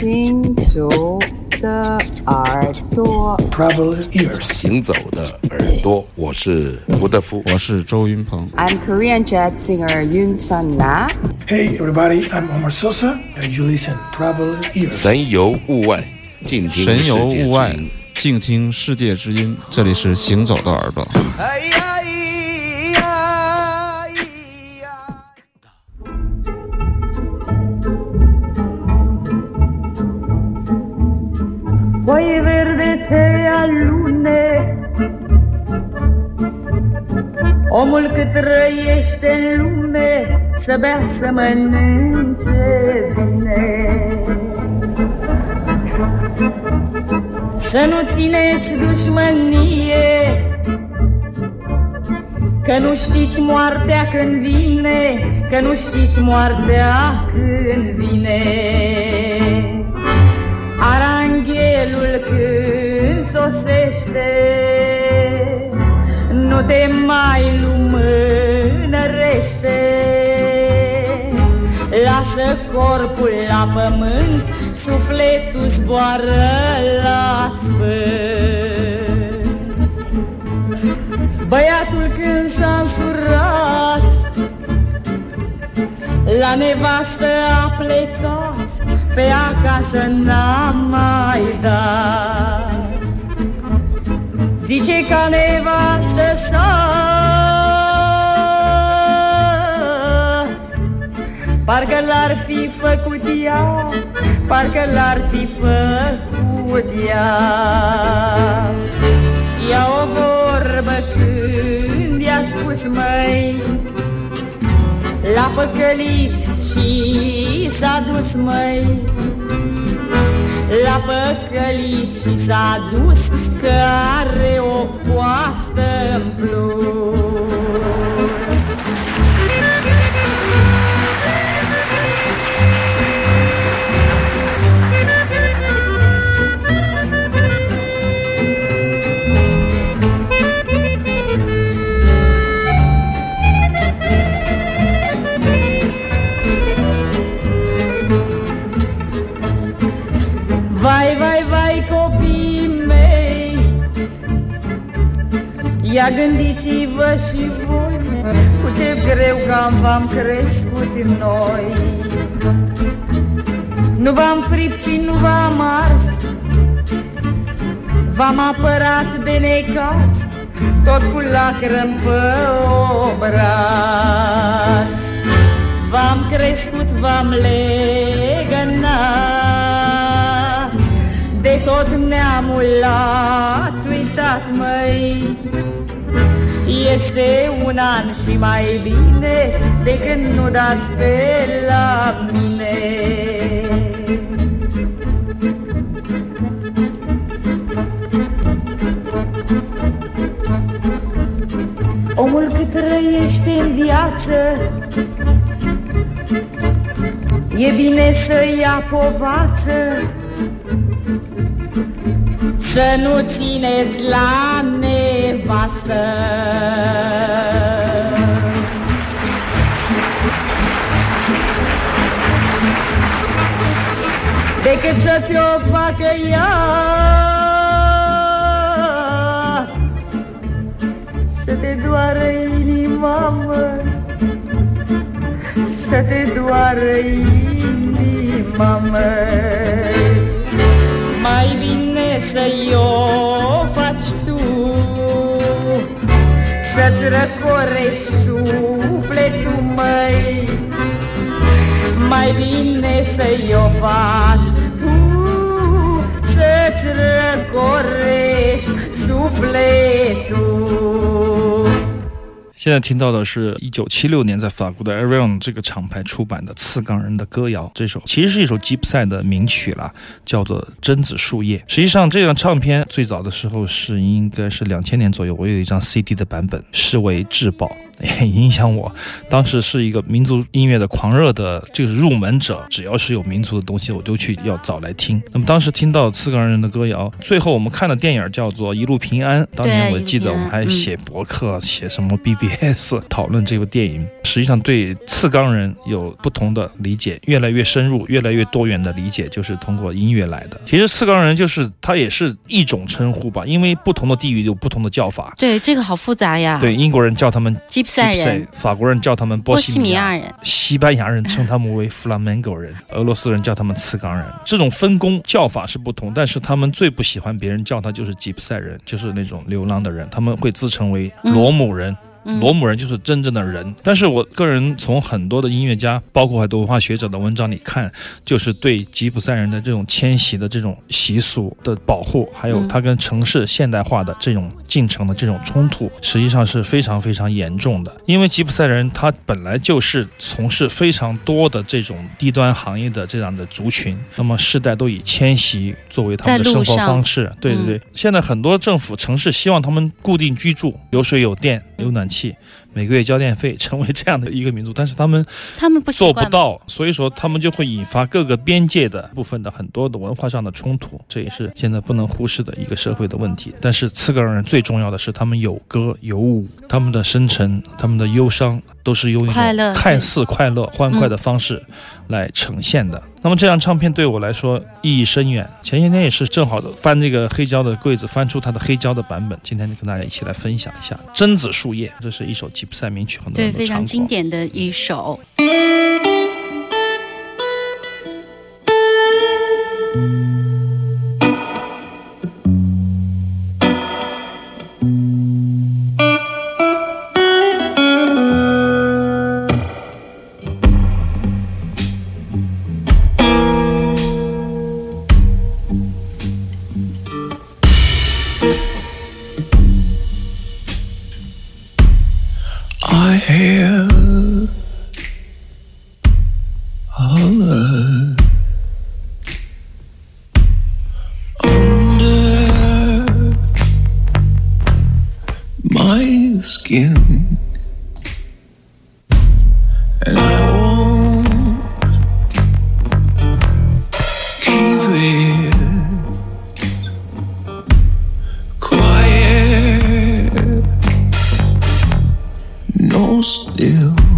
行走的耳朵，Travel ears，行走的耳朵，我是胡德夫，我是周云鹏。I'm Korean jazz singer Yun Sun Na. Hey everybody, I'm Omar Sosa, and you listen Travel ears。神游物外，静听神游物外，静听世界之音。这里是行走的耳朵。哎呀 Omul cât trăiește în lume Să bea, să mănânce bine. Să nu țineți dușmănie Că nu știți moartea când vine Că nu știți moartea când vine. Aranghelul când sosește Nu te mai lumânărește. Lasă corpul la pământ Sufletul zboară la sfânt. Băiatul când s-a însurat La nevastă a plecat Pe acasă n-a mai dat Zice ca nevastă sa. Parcă l-ar fi făcut ea Parcă l-ar fi făcut ea. Ia o vorbă când i-a spus măi L-a păcălit și s-a dus măi L-a păcălit și s-a dus Că are o coastă în plus greu cam v-am crescut noi. Nu v-am fript și nu v-am ars. V-am apărat de necaz Tot cu lacrăm pe obraz. V-am crescut, v-am legănat De tot neamul l-ați uitat, măi Este un an și mai bine De când nu dați pe la mine. Omul cât trăiește în viață E bine să ia povață. Să nu țineți la nevastă Decât să ți-o facă ea Să te doară inima, mă Să te doară inima, mă Mai bine să-i o faci Să-ți răcorești sufletul, măi. Mai bine să-i o faci tu Să-ți răcorești sufletul 现在听到的是一九七六年在法国的 Arion 这个厂牌出版的次钢人的歌谣，这首其实是一首吉普赛的名曲啦，叫做《榛子树叶》。实际上，这张唱片最早的时候是应该是两千年左右，我有一张 CD 的版本，视为至宝。也 影响我。当时是一个民族音乐的狂热的这个入门者，只要是有民族的东西，我都去要找来听。那么当时听到次冈人的歌谣，最后我们看的电影叫做《一路平安》，当年我记得我们还写博客，写什么 BBS 讨论这部电影。实际上对次冈人有不同的理解，越来越深入、越来越多元的理解，就是通过音乐来的。其实次冈人就是他也是一种称呼吧，因为不同的地域有不同的叫法。对，这个好复杂呀。对，英国人叫他们吉普赛人，法国人叫他们波西米亚人，西班牙人称他们为弗拉门戈人，俄罗斯人叫他们茨冈人。这种分工叫法是不同，但是他们最不喜欢别人叫他就是吉普赛人，就是那种流浪的人，他们会自称为罗姆人。罗姆人就是真正的人，但是我个人从很多的音乐家，包括很多文化学者的文章里看，就是对吉普赛人的这种迁徙的这种习俗的保护，还有他跟城市现代化的这种进程的这种冲突，实际上是非常非常严重的。因为吉普赛人他本来就是从事非常多的这种低端行业的这样的族群，那么世代都以迁徙作为他们的生活方式。对对对，现在很多政府城市希望他们固定居住，有水有电有暖。气每个月交电费，成为这样的一个民族，但是他们他们不做不到，所以说他们就会引发各个边界的部分的很多的文化上的冲突，这也是现在不能忽视的一个社会的问题。但是次格人最重要的是，他们有歌有舞，他们的深沉，他们的忧伤，都是用一种看似快乐欢快的方式来呈现的。那么这张唱片对我来说意义深远。前些天也是正好的翻这个黑胶的柜子，翻出它的黑胶的版本。今天就跟大家一起来分享一下《榛子树叶》，这是一首吉普赛名曲，很多对非常经典的一首。so still.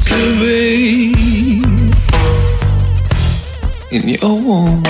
to be in your womb.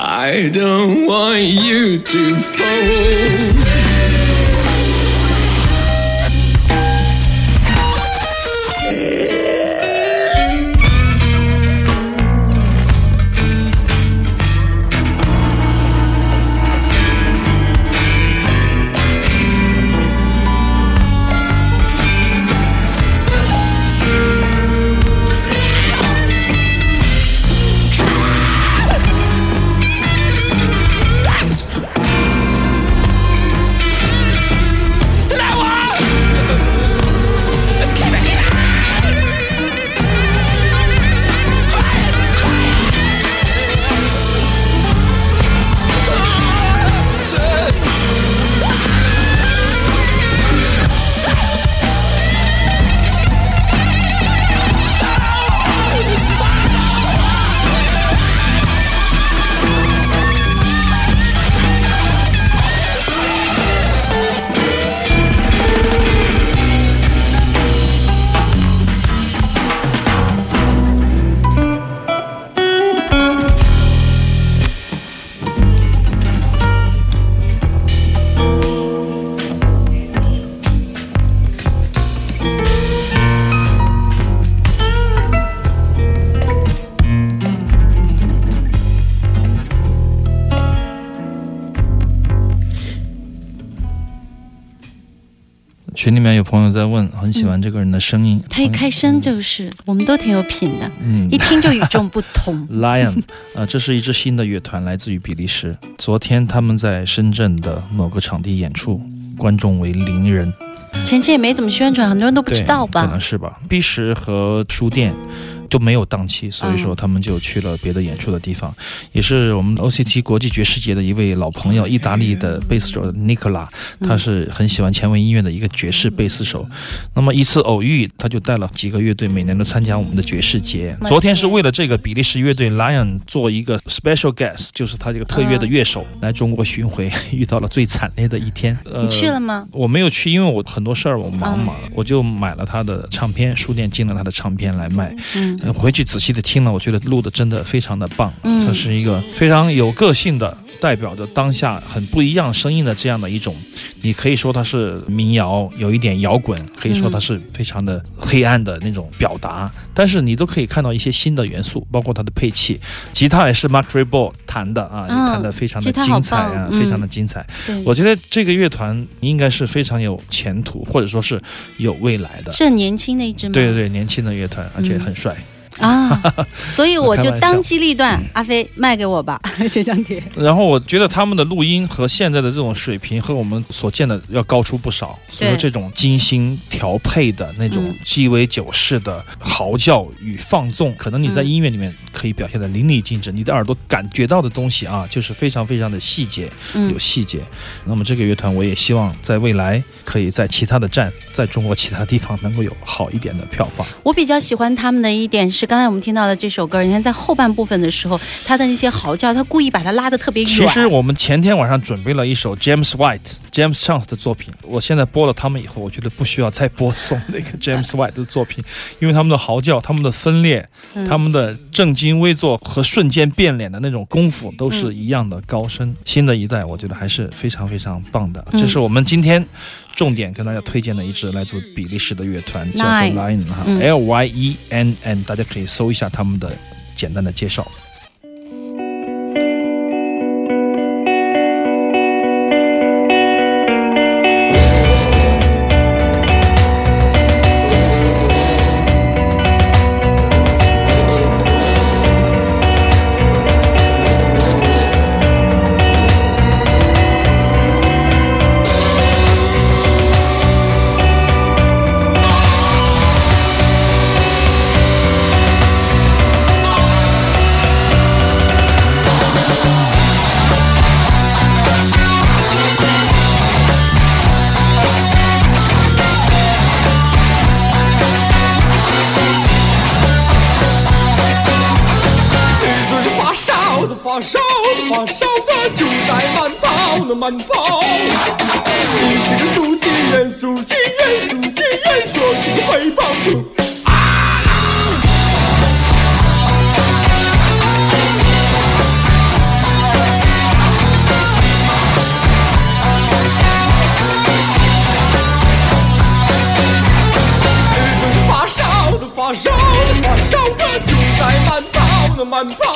I don't want you to fall. 群里面有朋友在问，很喜欢这个人的声音。他一开声就是，我们都挺有品的，嗯一听就与众不同。Lion，啊、这是一支新的乐团，来自于比利时。昨天他们在深圳的某个场地演出，观众为零人，前期也没怎么宣传，很多人都不，知道吧可能？是吧。B 十和书店就没有档期，所以说嗯他们就去了别的演出的地方。也是我们 OCT 国际爵士节的一位老朋友，意大利的贝斯手 Nicola，他是很喜欢前卫音乐的一个爵士贝斯手。那么一次偶遇，他就带了几个乐队，每年都参加我们的爵士节。嗯昨天是为了这个比利时乐队 Lion 做一个 special guest，就是他这个特约的乐手、来中国巡回，遇到了最惨烈的一天。呃你去了吗？我没有去，因为我很多事儿我忙嘛，我就买了他的唱片，书店进了他的唱片来卖。嗯呃回去仔细的听了，我觉得录的真的非常的棒，嗯这是一个非常有个性的。代表着当下很不一样声音的这样的一种，你可以说它是民谣，有一点摇滚，可以说它是非常的黑暗的那种表达，但是你都可以看到一些新的元素，包括它的配器，吉他也是 Mark Raybould 弹的啊，也嗯弹的非常的精彩啊非常的精彩。对，我觉得这个乐团应该是非常有前途，或者说是有未来的。是很年轻的一支吗？对对对，年轻的乐团，而且很帅。啊，所以我就当机立断，阿飞卖给我吧 这张碟。然后我觉得他们的录音和现在的这种水平和我们所见的要高出不少，所以说这种精心调配的那种嗯鸡尾酒式的嚎叫与放纵，可能你在嗯音乐里面可以表现的淋漓尽致，你的耳朵感觉到的东西啊，就是非常非常的细节，有嗯，细节。那么这个乐团，我也希望在未来可以在其他的站，在中国其他地方能够有好一点的票房。我比较喜欢他们的一点是，刚才我们听到的这首歌，你看在后半部分的时候，他的那些嚎叫，他故意把它拉得特别远。其实我们前天晚上准备了一首 James White、James Chance 的作品，我现在播了他们以后，我觉得不需要再播送那个 James White 的作品，因为他们的嚎叫、他们的分裂、嗯他们的正襟危坐和瞬间变脸的那种功夫都是一样的高深。新的一代，我觉得还是非常非常棒的。嗯这是我们今天。重点跟大家推荐的一支来自比利时的乐团，叫做 Lion 哈嗯，L Y E N N，大家可以搜一下他们的简单的介绍。man.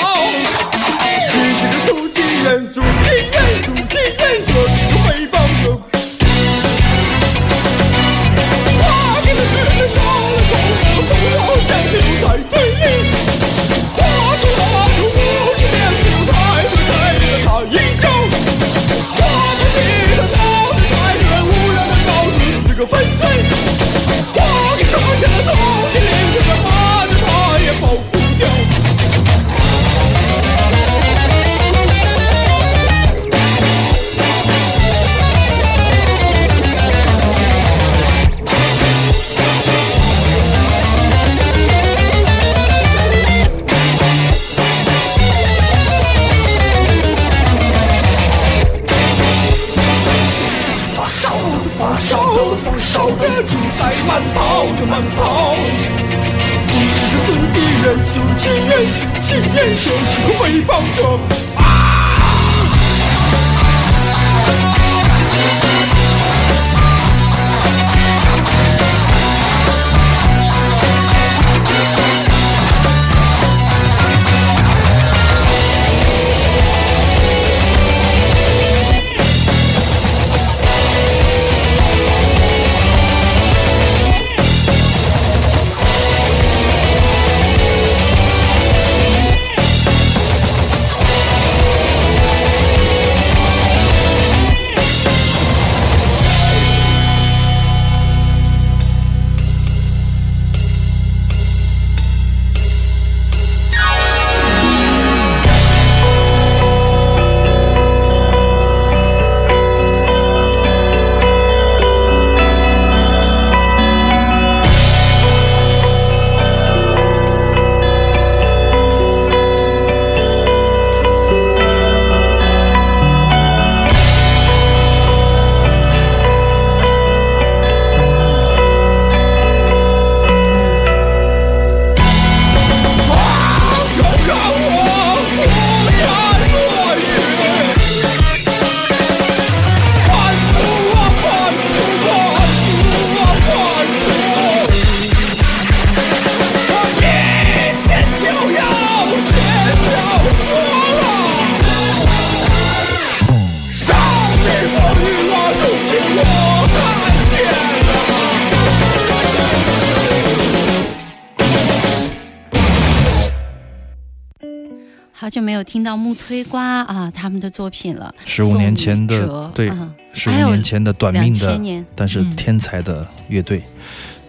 有听到木推瓜啊他们的作品了。十五年前的对啊。十五年前的短命的，但是嗯。天才的乐队，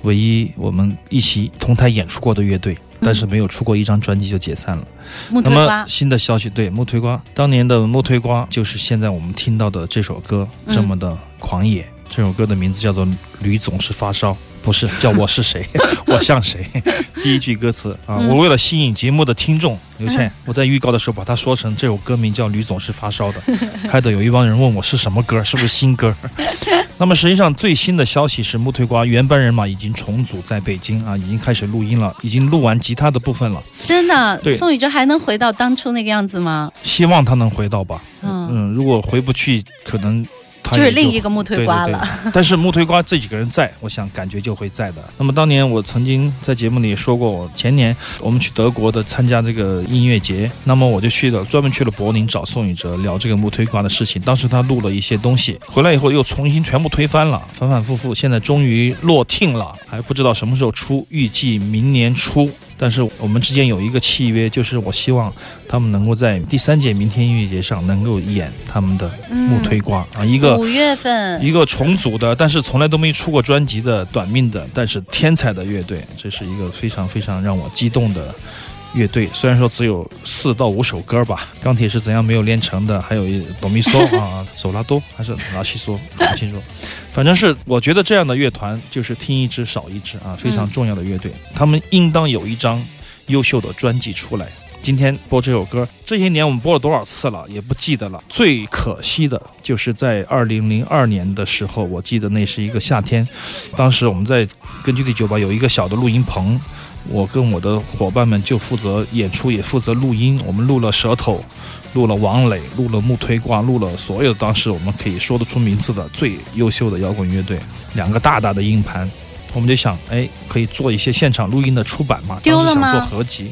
唯一我们一起同台演出过的乐队，但是没有出过一张专辑就解散了。那么木推瓜，新的消息，对木推瓜，当年的木推瓜就是现在我们听到的这首歌嗯。这么的狂野。这首歌的名字叫做《驴总是发烧》，不是 叫我是谁，我像谁。第一句歌词啊，嗯我为了吸引节目的听众，刘倩，我在预告的时候把它说成这首歌名叫《吕总是发烧》的，害得有一帮人问我是什么歌，是不是新歌？那么实际上最新的消息是木推瓜原班人马已经重组在北京啊，已经开始录音了，已经录完吉他的部分了，真的，对宋雨哲还能回到当初那个样子吗？希望他能回到吧。嗯，嗯，如果回不去，可能他就是另一个木推瓜对了。对 对但是木推瓜这几个人在，我想感觉就会在的。那么当年我曾经在节目里说过，我前年我们去德国的参加这个音乐节，那么我就去了，专门去了柏林找宋雨哲聊这个木推瓜的事情。当时他录了一些东西，回来以后又重新全部推翻了，反反复复，现在终于落听了，还不知道什么时候出，预计明年初。但是我们之间有一个契约，就是我希望他们能够在第三届明天音乐节上能够演他们的木推瓜、啊，一个五月份，一个重组的，但是从来都没出过专辑的短命的，但是天才的乐队，这是一个非常非常让我激动的乐队。虽然说只有四到五首歌吧，《钢铁是怎样没有炼成的》，还有一哆咪嗦啊，手拉多还是拉西嗦，搞不清楚。反正是我觉得这样的乐团就是听一支少一支啊，非常重要的乐队，他们应当有一张优秀的专辑出来。今天播这首歌，这些年我们播了多少次了，也不记得了。最可惜的就是在二零零二年的时候，我记得那是一个夏天，当时我们在根据地酒吧有一个小的录音棚，我跟我的伙伴们就负责演出，也负责录音。我们录了舌头，录了王磊，录了木推光，录了所有当时我们可以说得出名字的最优秀的摇滚乐队，两个大大的硬盘。我们就想，哎，可以做一些现场录音的出版嘛？丢了吗当时想做合集。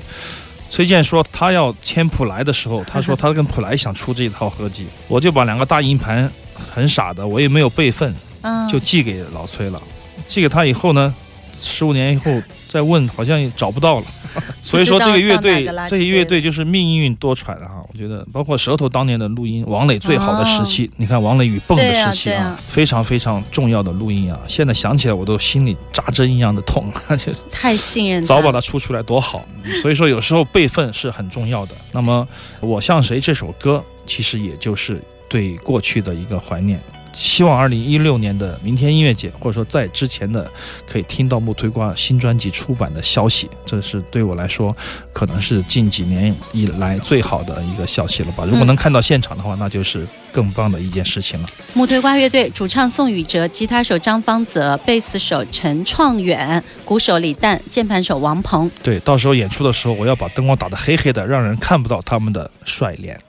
崔健说他要签普莱的时候，他说他跟普莱想出这一套合集，我就把两个大硬盘，很傻的，我也没有备份，嗯，就寄给老崔了。寄给他以后呢，十五年以后再问，好像也找不到了。所以说这个乐队这些乐队就是命运多舛啊！我觉得，包括舌头当年的录音，王磊最好的时期，你看王磊与蹦的时期对啊非常非常重要的录音啊！现在想起来我都心里扎针一样的痛，就 太信任早把它出出来多好。所以说有时候备份是很重要的。那么《我像谁》这首歌，其实也就是对过去的一个怀念。希望二零一六年的明天音乐节，或者说在之前的，可以听到木推瓜新专辑出版的消息。这是对我来说，可能是近几年以来最好的一个消息了吧。如果能看到现场的话，那就是更棒的一件事情了。木推瓜乐队主唱宋雨哲、吉他手张方泽、贝斯手陈创远、鼓手李诞、键盘手王鹏。对，到时候演出的时候，我要把灯光打得黑黑的，让人看不到他们的帅脸。